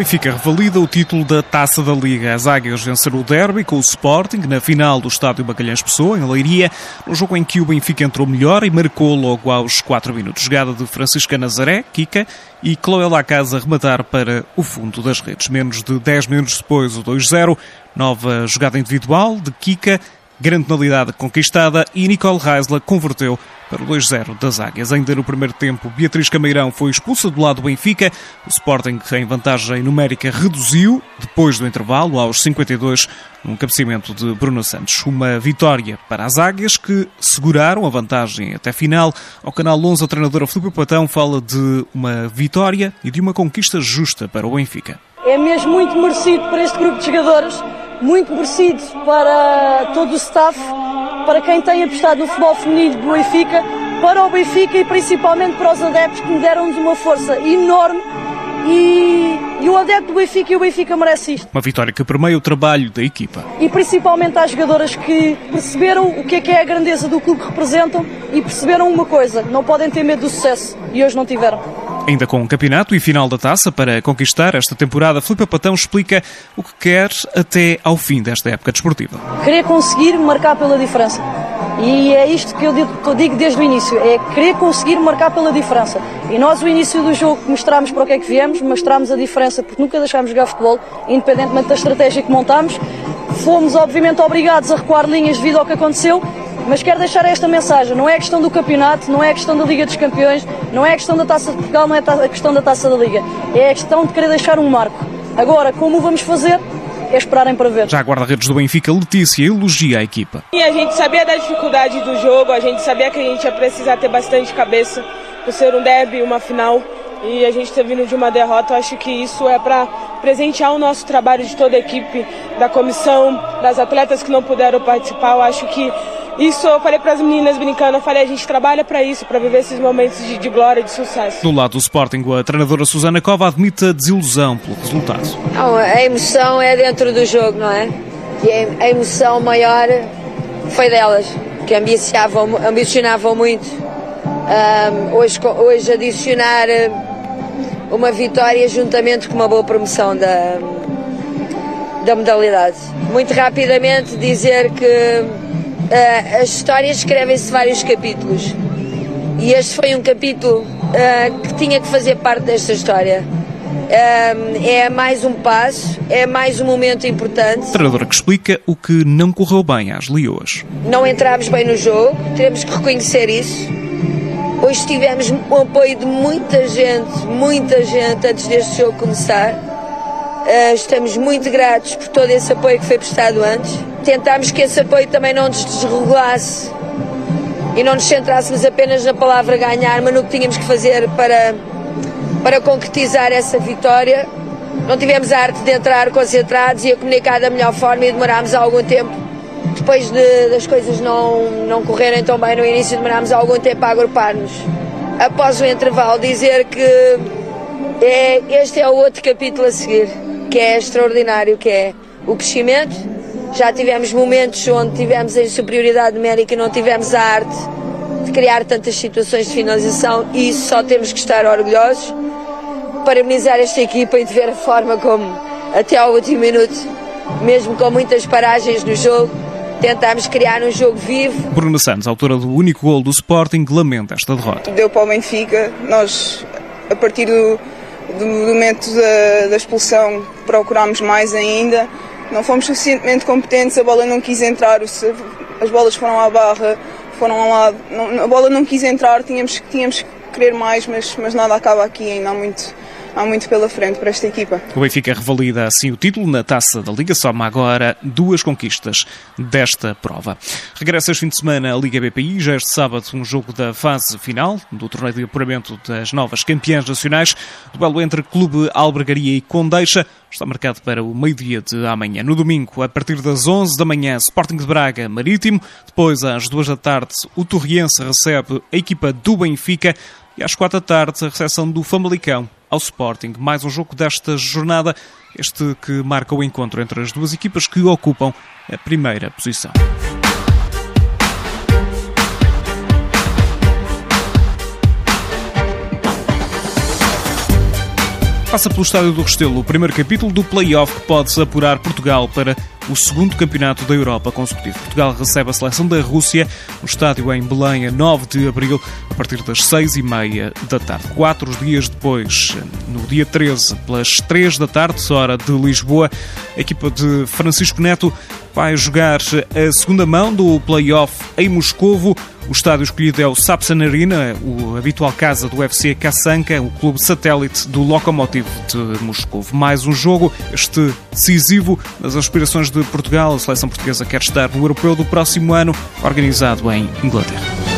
Benfica revalida o título da Taça da Liga. As Águias venceram o derby com o Sporting na final do estádio Magalhães Pessoa, em Leiria, no jogo em que o Benfica entrou melhor e marcou logo aos 4 minutos. Jogada de Francisca Nazaré, Kika e Chloé Lacasa rematar para o fundo das redes. Menos de 10 minutos depois, o 2-0. Nova jogada individual de Kika grande penalidade conquistada e Nicole Reisler converteu para o 2-0 das Águias. Ainda no primeiro tempo, Beatriz Cameirão foi expulsa do lado do Benfica. O Sporting, em vantagem numérica, reduziu depois do intervalo, aos 52, num cabeceamento de Bruno Santos. Uma vitória para as Águias que seguraram a vantagem até final. Ao canal 11, a treinadora Filipe Patão fala de uma vitória e de uma conquista justa para o Benfica. É mesmo muito merecido para este grupo de jogadores muito merecido para todo o staff, para quem tem apostado no futebol feminino do Benfica, para o Benfica e principalmente para os adeptos que me deram-nos uma força enorme e, e, o adepto do Benfica e o Benfica merece isto. Uma vitória que permeia o trabalho da equipa. E principalmente às jogadoras que perceberam o que é que é a grandeza do clube que representam e perceberam uma coisa, não podem ter medo do sucesso e hoje não tiveram. Ainda com o campeonato e final da taça para conquistar esta temporada, Filipe Patão explica o que quer até ao fim desta época desportiva. Querer conseguir marcar pela diferença. E é isto que eu digo desde o início, é querer conseguir marcar pela diferença. E nós, o início do jogo, mostramos para o que é que viemos, mostramos a diferença, porque nunca deixámos jogar futebol, independentemente da estratégia que montámos. Fomos, obviamente, obrigados a recuar linhas devido ao que aconteceu, mas quero deixar esta mensagem: não é questão do campeonato, não é questão da Liga dos Campeões, não é questão da Taça de Portugal, não é a questão da Taça da Liga. É a questão de querer deixar um marco. Agora, como vamos fazer? É esperarem para ver. Já a guarda-redes do Benfica, Letícia, elogia a equipa. E a gente sabia da dificuldade do jogo, a gente sabia que a gente ia precisar ter bastante cabeça por ser um derby, uma final. E a gente ter vindo de uma derrota, eu acho que isso é para presentear o nosso trabalho de toda a equipe, da comissão, das atletas que não puderam participar. Eu acho que isso eu falei para as meninas brincando, eu falei, a gente trabalha para isso, para viver esses momentos de, de, glória, de sucesso. Do lado do Sporting, a treinadora Susana Cova admite a desilusão pelo resultado. Não, a emoção é dentro do jogo, não é? E a emoção maior foi delas, que ambicionavam, ambicionavam muito. Um, hoje, hoje adicionar uma vitória juntamente com uma boa promoção da, da modalidade. Muito rapidamente dizer que uh, as histórias escrevem-se vários capítulos. E este foi um capítulo uh, que tinha que fazer parte desta história. Uh, é mais um passo, é mais um momento importante. Treinadora que explica o que não correu bem às Leoas. Não entramos bem no jogo, temos que reconhecer isso. Hoje tivemos o apoio de muita gente, muita gente antes deste jogo começar. Uh, estamos muito gratos por todo esse apoio que foi prestado antes tentámos que esse apoio também não nos desregulasse e não nos centrássemos apenas na palavra ganhar, mas no que tínhamos que fazer para, para concretizar essa vitória. Não tivemos a arte de entrar concentrados e a comunicar da melhor forma e demorámos algum tempo. Depois de, das coisas não, não correrem tão bem no início, demorámos algum tempo a agrupar-nos. Após o intervalo, dizer que é, este é o outro capítulo a seguir, que é extraordinário, que é o crescimento já tivemos momentos onde tivemos em superioridade numérica e não tivemos a arte de criar tantas situações de finalização e isso só temos que estar orgulhosos. Parabenizar esta equipa e de ver a forma como, até ao último minuto, mesmo com muitas paragens no jogo, tentámos criar um jogo vivo. Bruno Santos, autora do único gol do Sporting, lamenta esta derrota. Deu para o Benfica, nós, a partir do, do momento da, da expulsão, procurámos mais ainda. Não fomos suficientemente competentes, a bola não quis entrar, as bolas foram à barra, foram ao lado, a bola não quis entrar, tínhamos, tínhamos que querer mais, mas, mas nada acaba aqui, ainda há muito, há muito pela frente para esta equipa. O Benfica revalida assim o título na taça da Liga, soma agora duas conquistas desta prova. Regressa este fim de semana a Liga BPI, já este sábado um jogo da fase final do torneio de apuramento das novas campeãs nacionais, duelo entre Clube Albergaria e Condeixa, está marcado para o meio-dia de amanhã. No domingo, a partir das 11 da manhã, Sporting de Braga Marítimo, depois às 2 da tarde, o Torriense recebe a equipa do Benfica e às 4 da tarde, a recepção do Famalicão ao Sporting. Mais um jogo desta jornada, este que marca o encontro entre as duas equipas que ocupam a primeira posição. Passa pelo Estádio do Restelo o primeiro capítulo do play-off que pode apurar Portugal para o segundo campeonato da Europa consecutivo. Portugal recebe a seleção da Rússia no estádio em Belém a 9 de abril, a partir das 6 e meia da tarde. Quatro dias depois, no dia 13, pelas 3 da tarde, hora de Lisboa, a equipa de Francisco Neto vai jogar a segunda mão do play-off em Moscovo. O estádio escolhido é o Sapsan Arena, o habitual casa do UFC Kassanka, o clube satélite do Lokomotiv de Moscou. Mais um jogo, este decisivo nas aspirações Portugal. A seleção portuguesa quer estar no europeu do próximo ano, organizado em Inglaterra.